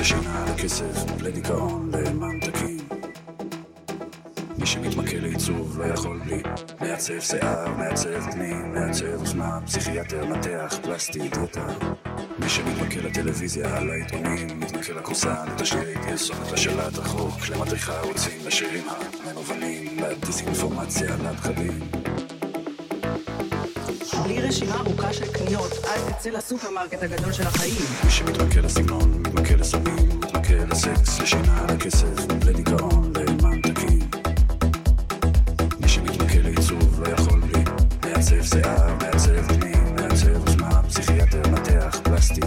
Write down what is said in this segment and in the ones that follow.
לשינה, לכסף, לדיכאון, לממתקים. מי שמתמכה לעיצוב לא יכול בלי מעצב שיער, מעצב פנים, מעצב אופנה, פסיכיאטר, מנתח, פלסטי, דיאטה. מי שמתמכה לטלוויזיה, על העיתונים, מתמכה לכורסה, לתשדירי פרסומת, לשלט רחוק, למדריכה ערוצים, לשירים המנוונים, לדיסאינפורמציה, לפחדים. בלי רשימה ארוכה של קניות, אל תצא לסופרמרקט הגדול של החיים. מי שמתמכה לסגנון, מתמכה לסמים, מתמכה לסקס, לשינה, לכסף, לדיכאון, לממתקים. מי שמתמכה לעיצוב לא יכול בלי מעצב שיער, מעצב פנים, מעצב אוזנה, פסיכיאטר, מנתח, פלסטי.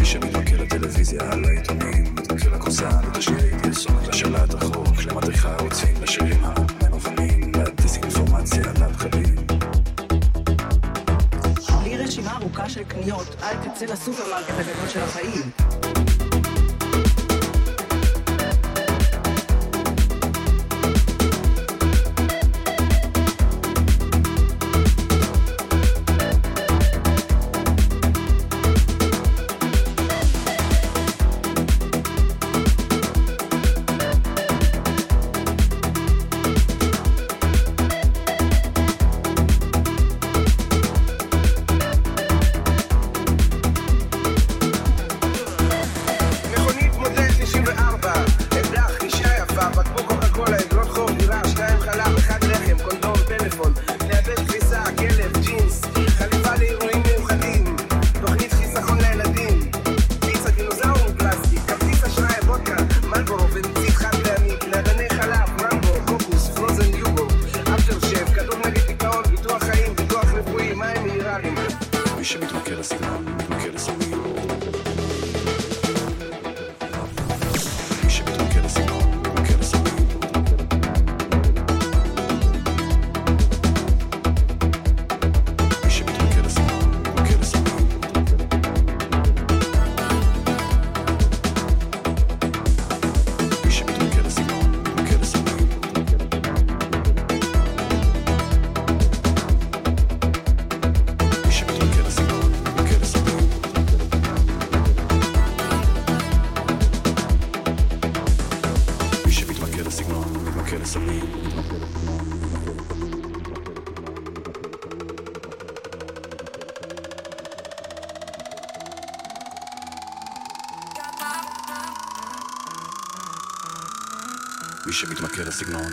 מי שמתמכה לטלוויזיה, לעיתונים, מתמכה לכורסה, לתשדירי תצא לסופרמרקט הגדול של החיים.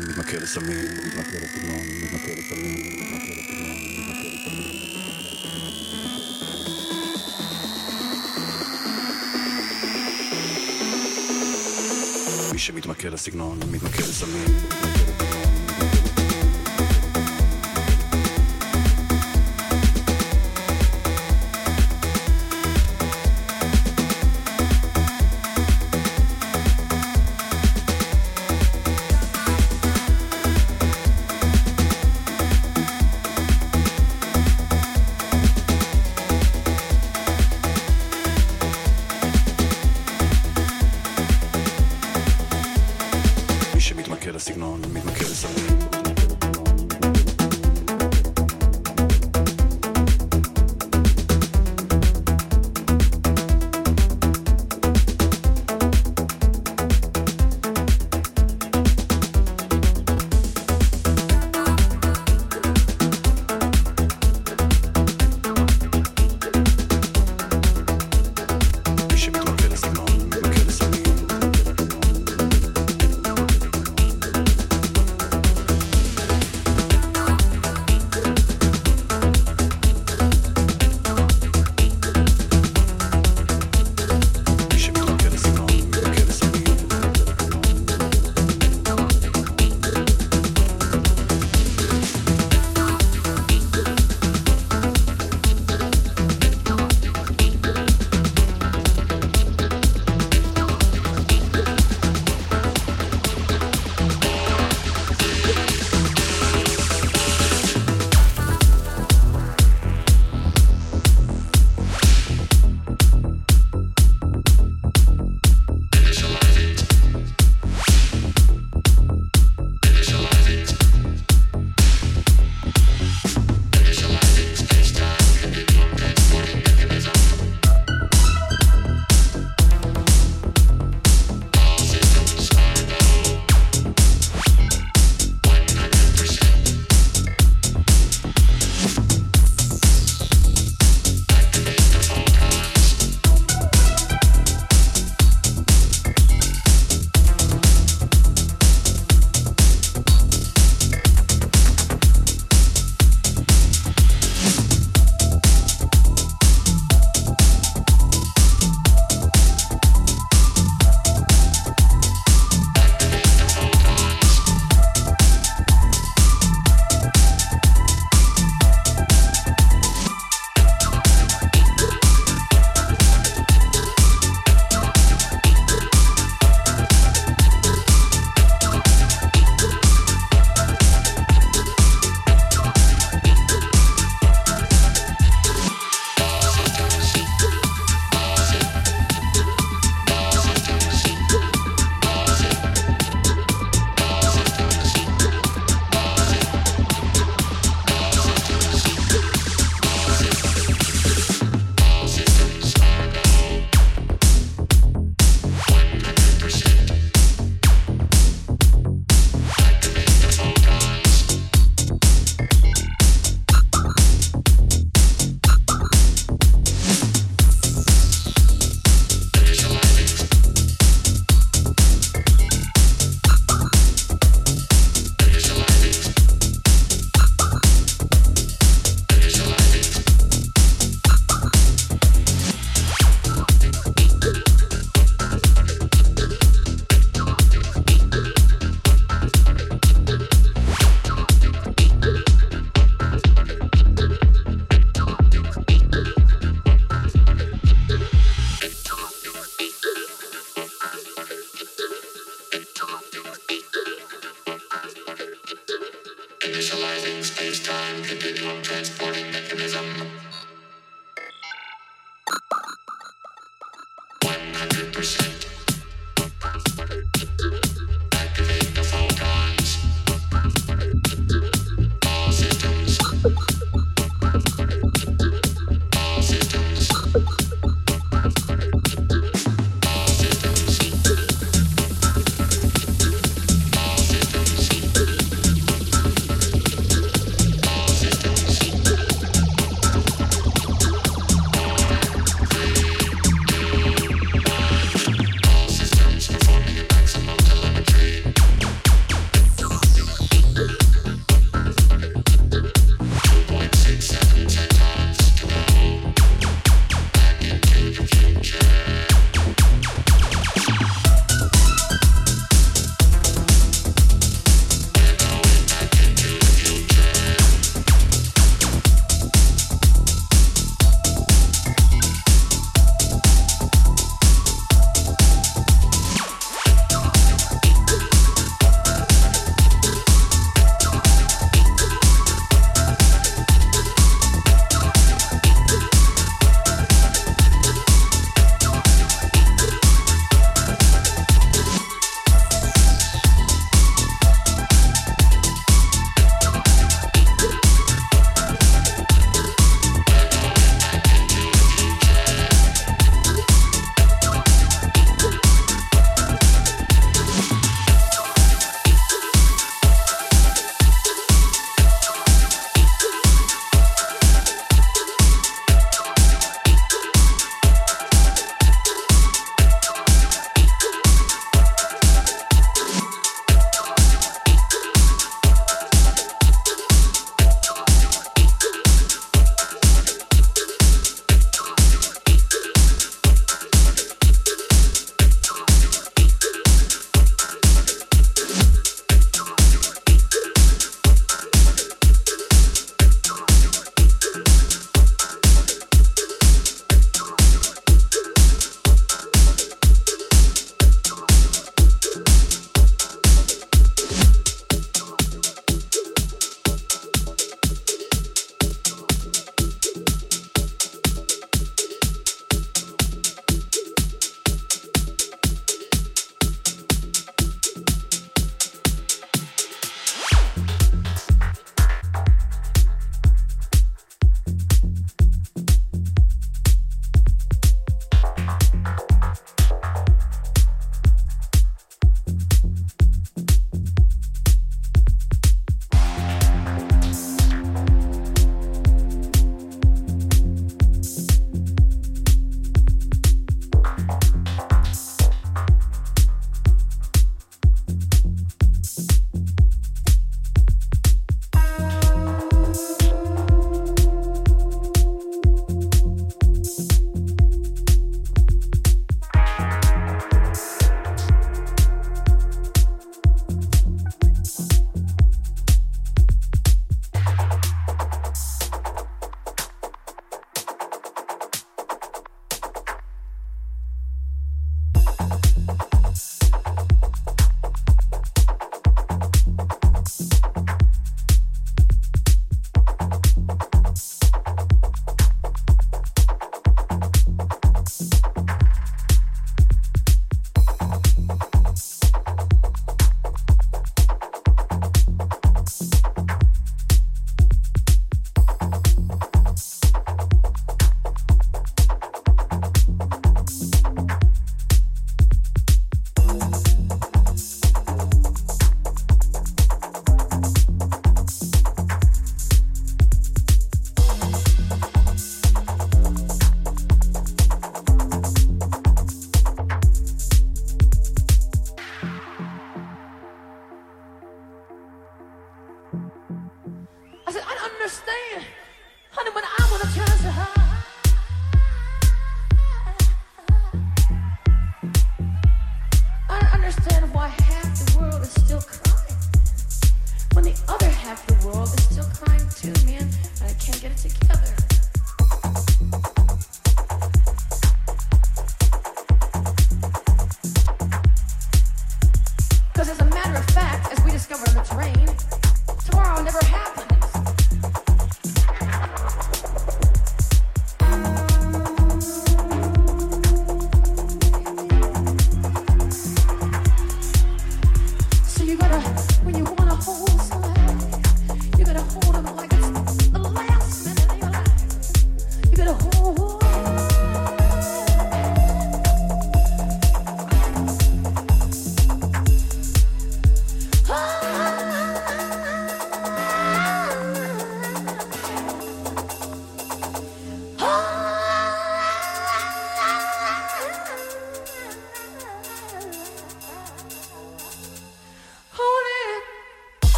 מתמכה לסמים, מתמכה לסגנון, מתמכה לסמים, מתמכה לסגנון, מתמכה לסמים. מי שמתמכה לסגנון, מתמכה לסמים.